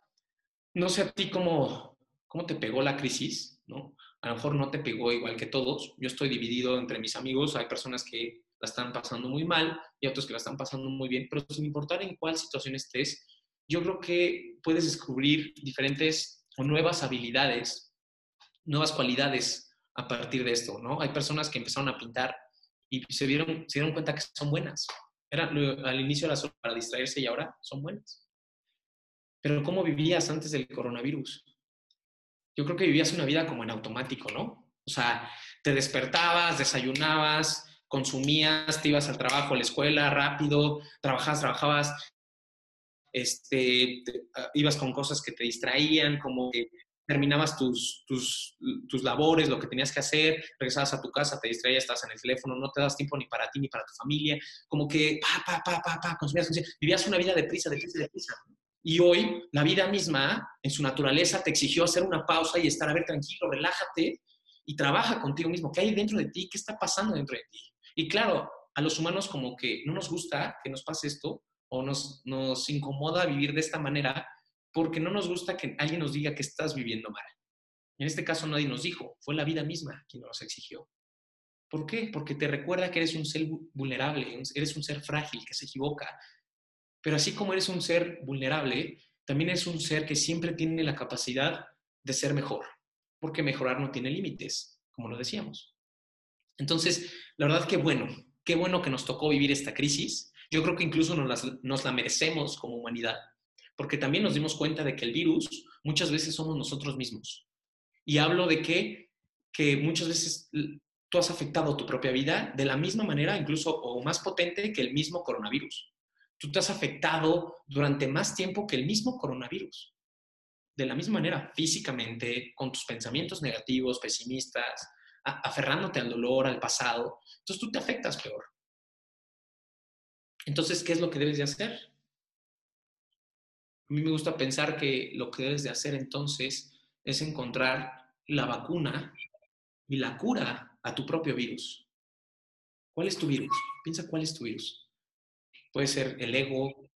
no sé a ti cómo, cómo te pegó la crisis, ¿no? A lo mejor no te pegó igual que todos. Yo estoy dividido entre mis amigos. Hay personas que la están pasando muy mal y otros que la están pasando muy bien, pero sin importar en cuál situación estés, yo creo que puedes descubrir diferentes o nuevas habilidades, nuevas cualidades a partir de esto, ¿no? Hay personas que empezaron a pintar y se dieron, se dieron cuenta que son buenas. Era, al inicio era para distraerse y ahora son buenas. Pero ¿cómo vivías antes del coronavirus? Yo creo que vivías una vida como en automático, ¿no? O sea, te despertabas, desayunabas, consumías, te ibas al trabajo, a la escuela rápido, trabajabas, trabajabas, este, ah, ibas con cosas que te distraían, como que terminabas tus, tus, tus, labores, lo que tenías que hacer, regresabas a tu casa, te distraías, estás en el teléfono, no te das tiempo ni para ti ni para tu familia, como que pa, pa, pa, pa, pa, consumías, vivías una vida deprisa, deprisa, deprisa. Y hoy la vida misma, en su naturaleza, te exigió hacer una pausa y estar, a ver, tranquilo, relájate y trabaja contigo mismo. ¿Qué hay dentro de ti? ¿Qué está pasando dentro de ti? Y claro, a los humanos como que no nos gusta que nos pase esto o nos, incomoda vivir de esta manera porque no nos gusta que alguien nos diga que estás viviendo mal. En este caso nadie nos dijo, fue la vida misma quien nos exigió. ¿Por qué? Porque te recuerda que eres un ser vulnerable, eres un ser frágil, que se equivoca. Pero así como eres un ser vulnerable, también es un ser que siempre tiene la capacidad de ser mejor, porque mejorar no tiene límites, como lo decíamos. Entonces, la verdad que bueno, qué bueno que nos tocó vivir esta crisis. Yo creo que incluso nos, nos la merecemos como humanidad porque también nos dimos cuenta de que el virus muchas veces somos nosotros mismos. Y hablo de que, que muchas veces tú has afectado tu propia vida de la misma manera, incluso o más potente que el mismo coronavirus. Tú te has afectado durante más tiempo que el mismo coronavirus. De la misma manera, físicamente, con tus pensamientos negativos, pesimistas, aferrándote al dolor, al pasado. Entonces tú te afectas peor. Entonces, ¿qué es lo que debes de hacer? A mí me gusta pensar que lo que debes de hacer entonces es encontrar la vacuna y la cura a tu propio virus. ¿Cuál es tu virus? Piensa cuál es tu virus. Puede ser el ego,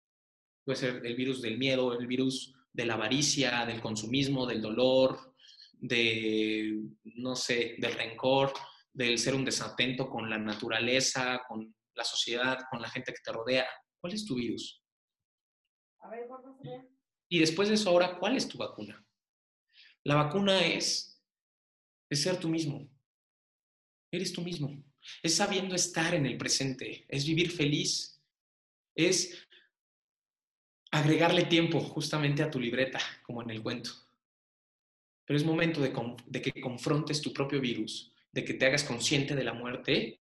puede ser el virus del miedo, el virus de la avaricia, del consumismo, del dolor, de, no sé, del rencor, del ser un desatento con la naturaleza, con la sociedad, con la gente que te rodea. ¿Cuál es tu virus? Y después de eso, ahora, ¿cuál es tu vacuna? La vacuna es, es ser tú mismo. Eres tú mismo. Es sabiendo estar en el presente. Es vivir feliz. Es agregarle tiempo justamente a tu libreta, como en el cuento. Pero es momento de, de que confrontes tu propio virus, de que te hagas consciente de la muerte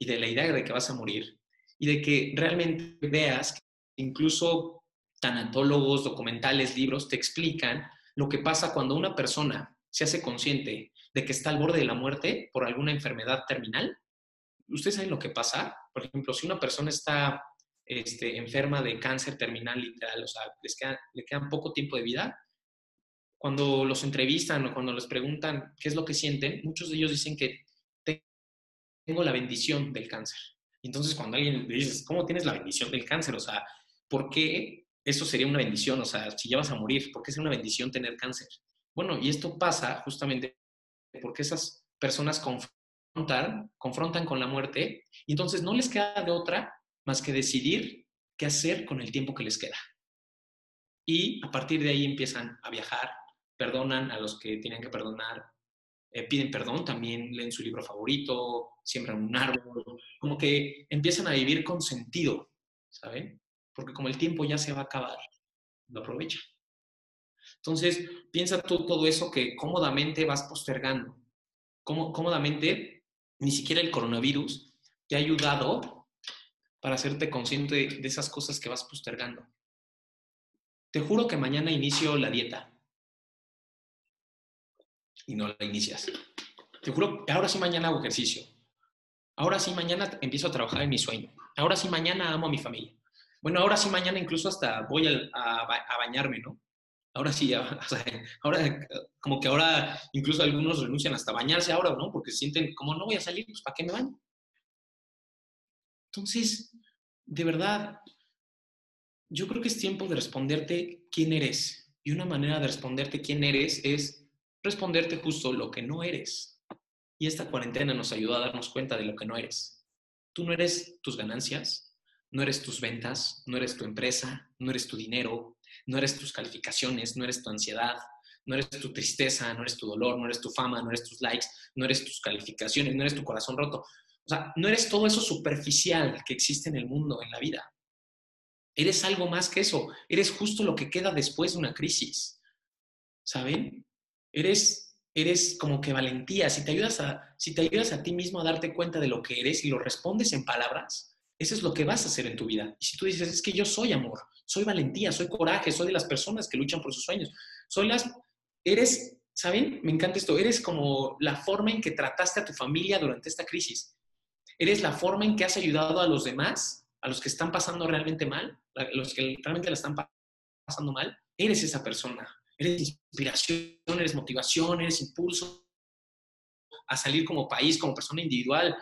y de la idea de que vas a morir y de que realmente veas que incluso tanatólogos, documentales, libros, te explican lo que pasa cuando una persona se hace consciente de que está al borde de la muerte por alguna enfermedad terminal. ¿Ustedes saben lo que pasa? Por ejemplo, si una persona está este, enferma de cáncer terminal literal, o sea, les queda, le quedan poco tiempo de vida, cuando los entrevistan o cuando les preguntan qué es lo que sienten, muchos de ellos dicen que tengo la bendición del cáncer. entonces cuando alguien le dices, ¿cómo tienes la bendición del cáncer? O sea, ¿por qué eso sería una bendición, o sea, si ya vas a morir, ¿por qué es una bendición tener cáncer? Bueno, y esto pasa justamente porque esas personas confrontan, confrontan con la muerte y entonces no les queda de otra más que decidir qué hacer con el tiempo que les queda. Y a partir de ahí empiezan a viajar, perdonan a los que tienen que perdonar, eh, piden perdón, también leen su libro favorito, siembran un árbol, como que empiezan a vivir con sentido, ¿saben? porque como el tiempo ya se va a acabar, lo aprovecha. Entonces, piensa tú todo eso que cómodamente vas postergando. Cómo, cómodamente, ni siquiera el coronavirus te ha ayudado para hacerte consciente de, esas cosas que vas postergando. Te juro que mañana inicio la dieta. Y no la inicias. Te juro, ahora sí mañana hago ejercicio. Ahora sí mañana empiezo a trabajar en mi sueño. Ahora sí mañana amo a mi familia. Bueno, ahora sí, mañana incluso hasta voy a, bañarme, ¿no? Ahora sí, (laughs) ahora como que ahora incluso algunos renuncian hasta bañarse ahora, ¿no? Porque sienten, como no voy a salir, pues ¿para qué me baño? Entonces, de verdad, yo creo que es tiempo de responderte quién eres. Y una manera de responderte quién eres es responderte justo lo que no eres. Y esta cuarentena nos ayudó a darnos cuenta de lo que no eres. Tú no eres tus ganancias, no eres tus ventas, no eres tu empresa, no eres tu dinero, no eres tus calificaciones, no eres tu ansiedad, no eres tu tristeza, no eres tu dolor, no eres tu fama, no eres tus likes, no eres tus calificaciones, no eres tu corazón roto. O sea, no eres todo eso superficial que existe en el mundo, en la vida. Eres algo más que eso. Eres justo lo que queda después de una crisis. ¿Saben? Eres, eres como que valentía. Si te, ayudas a, si te ayudas a ti mismo a darte cuenta de lo que eres y lo respondes en palabras, eso es lo que vas a hacer en tu vida. Y si tú dices, es que yo soy amor, soy valentía, soy coraje, soy de las personas que luchan por sus sueños, soy las, eres, ¿saben? Me encanta esto, eres como la forma en que trataste a tu familia durante esta crisis. Eres la forma en que has ayudado a los demás, a los que están pasando realmente mal, a los que realmente la están pasando mal. Eres esa persona. Eres inspiración, eres motivación, eres impulso a salir como país, como persona individual.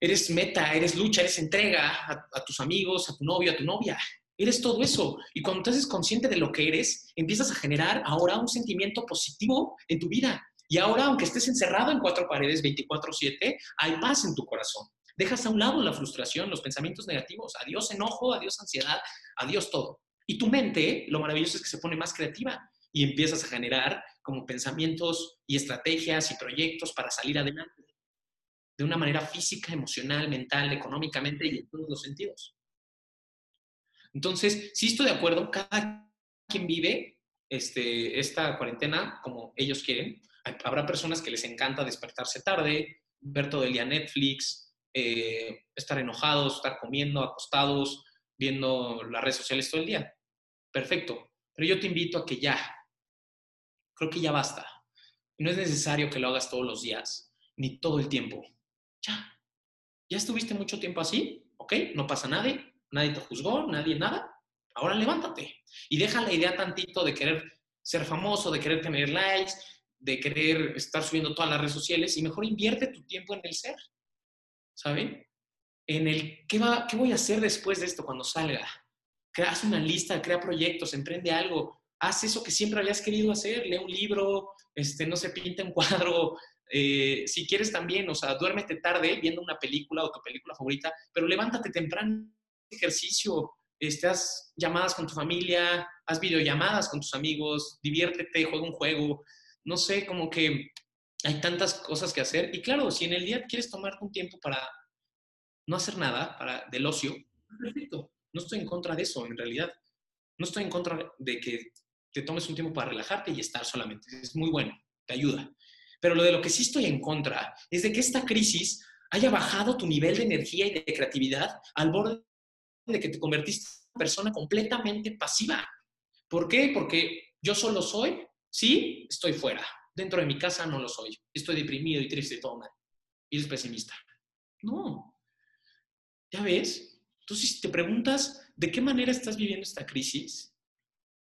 Eres meta, eres lucha, eres entrega a, tus amigos, a tu novio, a tu novia. Eres todo eso. Y cuando te haces consciente de lo que eres, empiezas a generar ahora un sentimiento positivo en tu vida. Y ahora, aunque estés encerrado en cuatro paredes 24/7, hay paz en tu corazón. Dejas a un lado la frustración, los pensamientos negativos. Adiós enojo, adiós ansiedad, adiós todo. Y tu mente, lo maravilloso es que se pone más creativa y empiezas a generar como pensamientos y estrategias y proyectos para salir adelante. De una manera física, emocional, mental, económicamente y en todos los sentidos. Entonces, sí estoy de acuerdo, cada quien vive este, esta cuarentena como ellos quieren. Habrá personas que les encanta despertarse tarde, ver todo el día Netflix, eh, estar enojados, estar comiendo, acostados, viendo las redes sociales todo el día. Perfecto. Pero yo te invito a que ya, creo que ya basta. No es necesario que lo hagas todos los días, ni todo el tiempo. Ya. ¿Ya estuviste mucho tiempo así? ¿Ok? No pasa nada nadie te juzgó, nadie nada. Ahora levántate y deja la idea tantito de querer ser famoso, de querer tener likes, de querer estar subiendo todas las redes sociales y mejor invierte tu tiempo en el ser, ¿saben? En el ¿qué, va, qué voy a hacer después de esto cuando salga. Haz una lista, crea proyectos, emprende algo, haz eso que siempre habías querido hacer, lee un libro, este, no se pinta un (laughs) cuadro, eh, si quieres también, o sea, duérmete tarde viendo una película o tu película favorita, pero levántate temprano ejercicio, estás llamadas con tu familia, haz videollamadas con tus amigos, diviértete, juega un juego, no sé, como que hay tantas cosas que hacer. Y claro, si en el día quieres tomarte un tiempo para no hacer nada, para del ocio, perfecto. No estoy en contra de eso, en realidad. No estoy en contra de que te tomes un tiempo para relajarte y estar solamente. Es muy bueno, te ayuda. Pero lo de lo que sí estoy en contra es de que esta crisis haya bajado tu nivel de energía y de creatividad al borde de que te convertiste en una persona completamente pasiva. ¿Por qué? Porque yo solo soy, sí, estoy fuera. Dentro de mi casa no lo soy. Estoy deprimido y triste todo mal. Y eres pesimista. No. ¿Ya ves? Entonces, si te preguntas de qué manera estás viviendo esta crisis,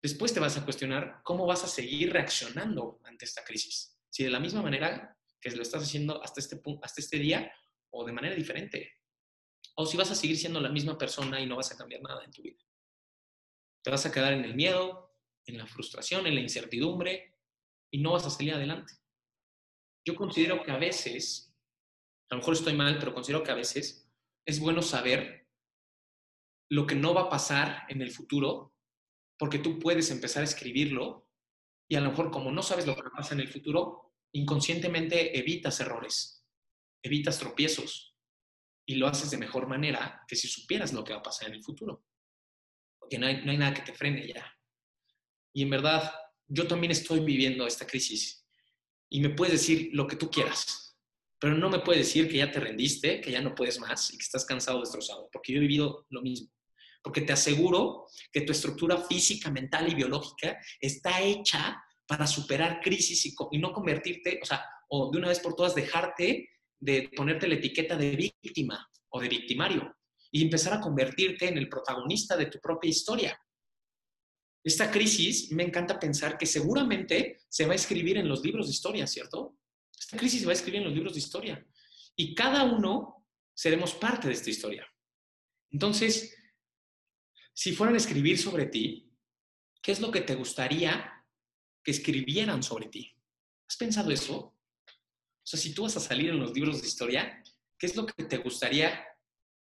después te vas a cuestionar cómo vas a seguir reaccionando ante esta crisis. Si de la misma manera que lo estás haciendo hasta este, hasta este día o de manera diferente o si vas a seguir siendo la misma persona y no vas a cambiar nada en tu vida. Te vas a quedar en el miedo, en la frustración, en la incertidumbre y no vas a salir adelante. Yo considero que a veces, a lo mejor estoy mal, pero considero que a veces es bueno saber lo que no va a pasar en el futuro, porque tú puedes empezar a escribirlo y a lo mejor como no sabes lo que pasa en el futuro, inconscientemente evitas errores, evitas tropiezos, y lo haces de mejor manera que si supieras lo que va a pasar en el futuro. Porque no hay, no hay nada que te frene ya. Y en verdad, yo también estoy viviendo esta crisis y me puedes decir lo que tú quieras, pero no me puedes decir que ya te rendiste, que ya no puedes más y que estás cansado, destrozado, porque yo he vivido lo mismo. Porque te aseguro que tu estructura física, mental y biológica está hecha para superar crisis y, y no convertirte, o sea, o de una vez por todas dejarte de ponerte la etiqueta de víctima o de victimario y empezar a convertirte en el protagonista de tu propia historia. Esta crisis, me encanta pensar que seguramente se va a escribir en los libros de historia, ¿cierto? Esta crisis se va a escribir en los libros de historia y cada uno seremos parte de esta historia. Entonces, si fueran a escribir sobre ti, ¿qué es lo que te gustaría que escribieran sobre ti? ¿Has pensado eso? O sea, si tú vas a salir en los libros de historia, ¿qué es lo que te gustaría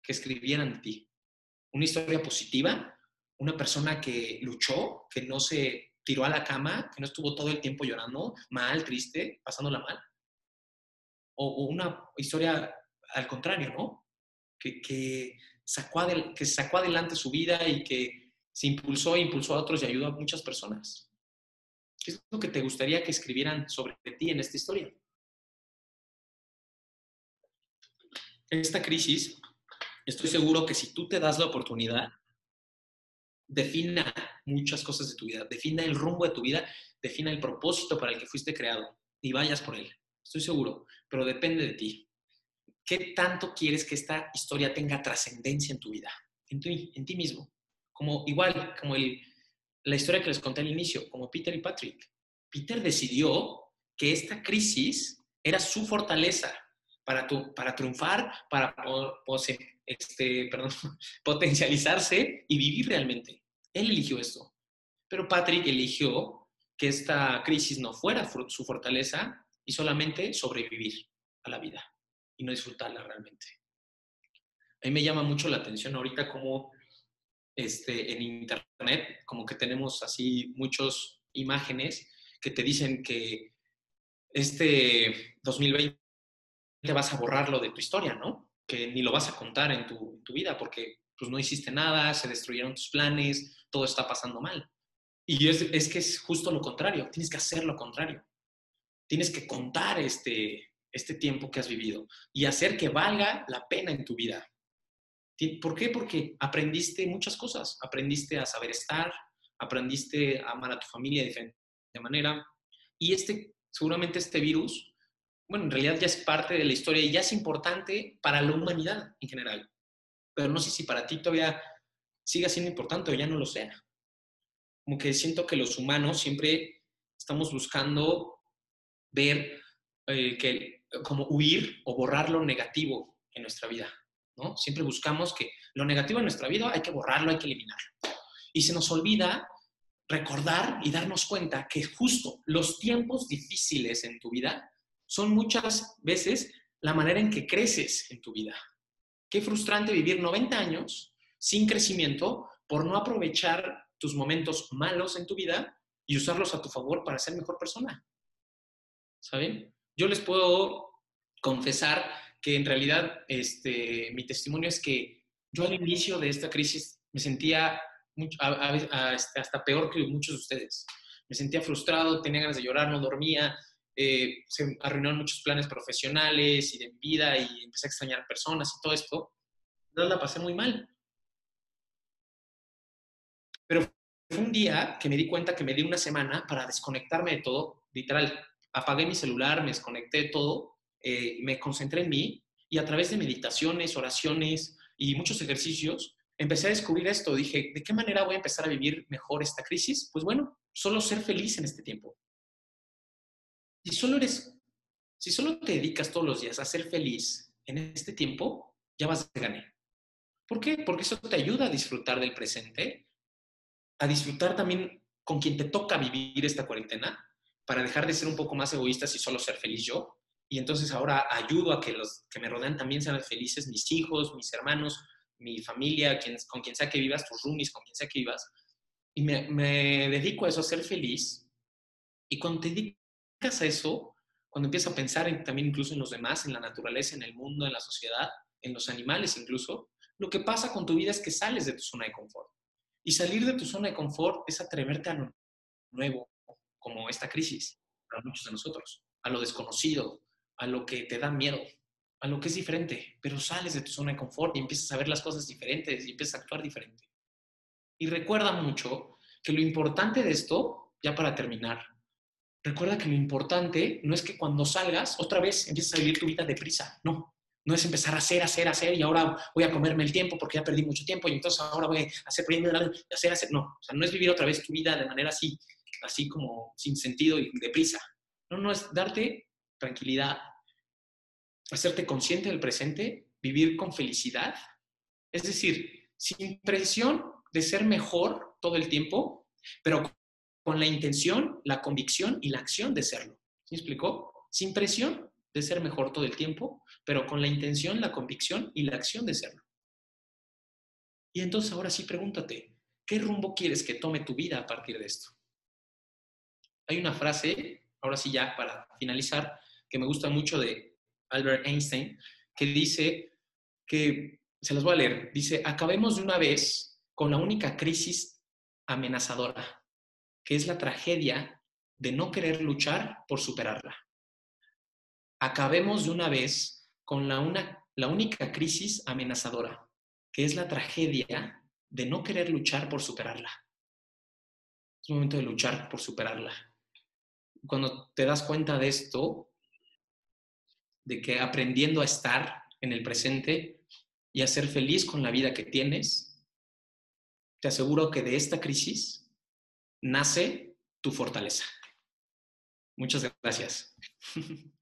que escribieran de ti? ¿Una historia positiva? ¿Una persona que luchó, que no se tiró a la cama, que no estuvo todo el tiempo llorando, mal, triste, pasándola mal? ¿O, una historia al contrario, ¿no? Que, sacó que sacó adelante su vida y que se impulsó e impulsó a otros y ayudó a muchas personas. ¿Qué es lo que te gustaría que escribieran sobre ti en esta historia? esta crisis, estoy seguro que si tú te das la oportunidad, defina muchas cosas de tu vida, defina el rumbo de tu vida defina el propósito para el que fuiste creado y vayas por él. Estoy seguro, pero depende de ti. ¿Qué tanto quieres que esta historia tenga trascendencia en tu vida? En, en ti mismo. Como igual, como el, la historia que les conté al inicio, como Peter y Patrick. Peter decidió que esta crisis era su fortaleza para, tu, para triunfar, para este, (laughs) potencializarse y vivir realmente. Él eligió esto. Pero Patrick eligió que esta crisis no fuera su fortaleza y solamente sobrevivir a la vida y no disfrutarla realmente. A mí me llama mucho la atención ahorita como este, en internet, como que tenemos así muchas imágenes que te dicen que este 2020 vas a borrarlo de tu historia, ¿no? Que ni lo vas a contar en tu, vida porque pues no hiciste nada, se destruyeron tus planes, todo está pasando mal. Y es, es que es justo lo contrario, tienes que hacer lo contrario. Tienes que contar este, este tiempo que has vivido y hacer que valga la pena en tu vida. ¿Por qué? Porque aprendiste muchas cosas. Aprendiste a saber estar, aprendiste a amar a tu familia de diferente manera. Y este, seguramente este virus, bueno, en realidad ya es parte de la historia y ya es importante para la humanidad en general. Pero no sé si para ti todavía siga siendo importante o ya no lo sea. Como que siento que los humanos siempre estamos buscando ver eh, que como huir o borrar lo negativo en nuestra vida, ¿no? Siempre buscamos que lo negativo en nuestra vida hay que borrarlo, hay que eliminarlo. Y se nos olvida recordar y darnos cuenta que justo los tiempos difíciles en tu vida son muchas veces la manera en que creces en tu vida. Qué frustrante vivir 90 años sin crecimiento por no aprovechar tus momentos malos en tu vida y usarlos a tu favor para ser mejor persona. ¿Saben? Yo les puedo confesar que en realidad este, mi testimonio es que yo al inicio de esta crisis me sentía este, hasta peor que muchos de ustedes. Me sentía frustrado, tenía ganas de llorar, no dormía, eh, se arruinaron muchos planes profesionales y de vida y empecé a extrañar personas y todo esto. No la pasé muy mal. Pero fue un día que me di cuenta que me di una semana para desconectarme de todo, literal, apagué mi celular, me desconecté de todo, eh, me concentré en mí y a través de meditaciones, oraciones y muchos ejercicios, empecé a descubrir esto. Dije, ¿de qué manera voy a empezar a vivir mejor esta crisis? Pues bueno, solo ser feliz en este tiempo. Si solo eres, si solo te dedicas todos los días a ser feliz en este tiempo, ya vas a ganar. ¿Por qué? Porque eso te ayuda a disfrutar del presente, a disfrutar también con quien te toca vivir esta cuarentena para dejar de ser un poco más egoístas y solo ser feliz yo. Y entonces ahora ayudo a que los que me rodean también sean felices, mis hijos, mis hermanos, mi familia, quien, con quien sea que vivas, tus roomies, con quien sea que vivas. Y me, dedico a eso, a ser feliz. Y cuando te dedicas a eso, cuando empiezas a pensar en, también incluso en los demás, en la naturaleza, en el mundo, en la sociedad, en los animales incluso, lo que pasa con tu vida es que sales de tu zona de confort. Y salir de tu zona de confort es atreverte a lo nuevo, como esta crisis para muchos de nosotros, a lo desconocido, a lo que te da miedo, a lo que es diferente, pero sales de tu zona de confort y empiezas a ver las cosas diferentes y empiezas a actuar diferente. Y recuerda mucho que lo importante de esto, ya para terminar, recuerda que lo importante no es que cuando salgas otra vez empieces a vivir tu vida deprisa, no. No es empezar a hacer, hacer, hacer y ahora voy a comerme el tiempo porque ya perdí mucho tiempo y entonces ahora voy a hacer, hacer, hacer. No, no es vivir otra vez tu vida de manera así así como sin sentido y deprisa. No, no, es darte tranquilidad, hacerte consciente del presente, vivir con felicidad. Es decir, sin presión de ser mejor todo el tiempo, pero con la intención, la convicción y la acción de serlo. ¿Sí explicó? Sin presión de ser mejor todo el tiempo, pero con la intención, la convicción y la acción de serlo. Y entonces ahora sí pregúntate, ¿qué rumbo quieres que tome tu vida a partir de esto? Hay una frase, ahora sí ya para finalizar, que me gusta mucho de Albert Einstein, que dice que, se las voy a leer, dice, acabemos de una vez con la única crisis amenazadora, que es la tragedia de no querer luchar por superarla. Acabemos de una vez con la, única crisis amenazadora, que es la tragedia de no querer luchar por superarla. Es momento de luchar por superarla. Cuando te das cuenta de esto, de que aprendiendo a estar en el presente y a ser feliz con la vida que tienes, te aseguro que de esta crisis nace tu fortaleza. Muchas gracias. (laughs)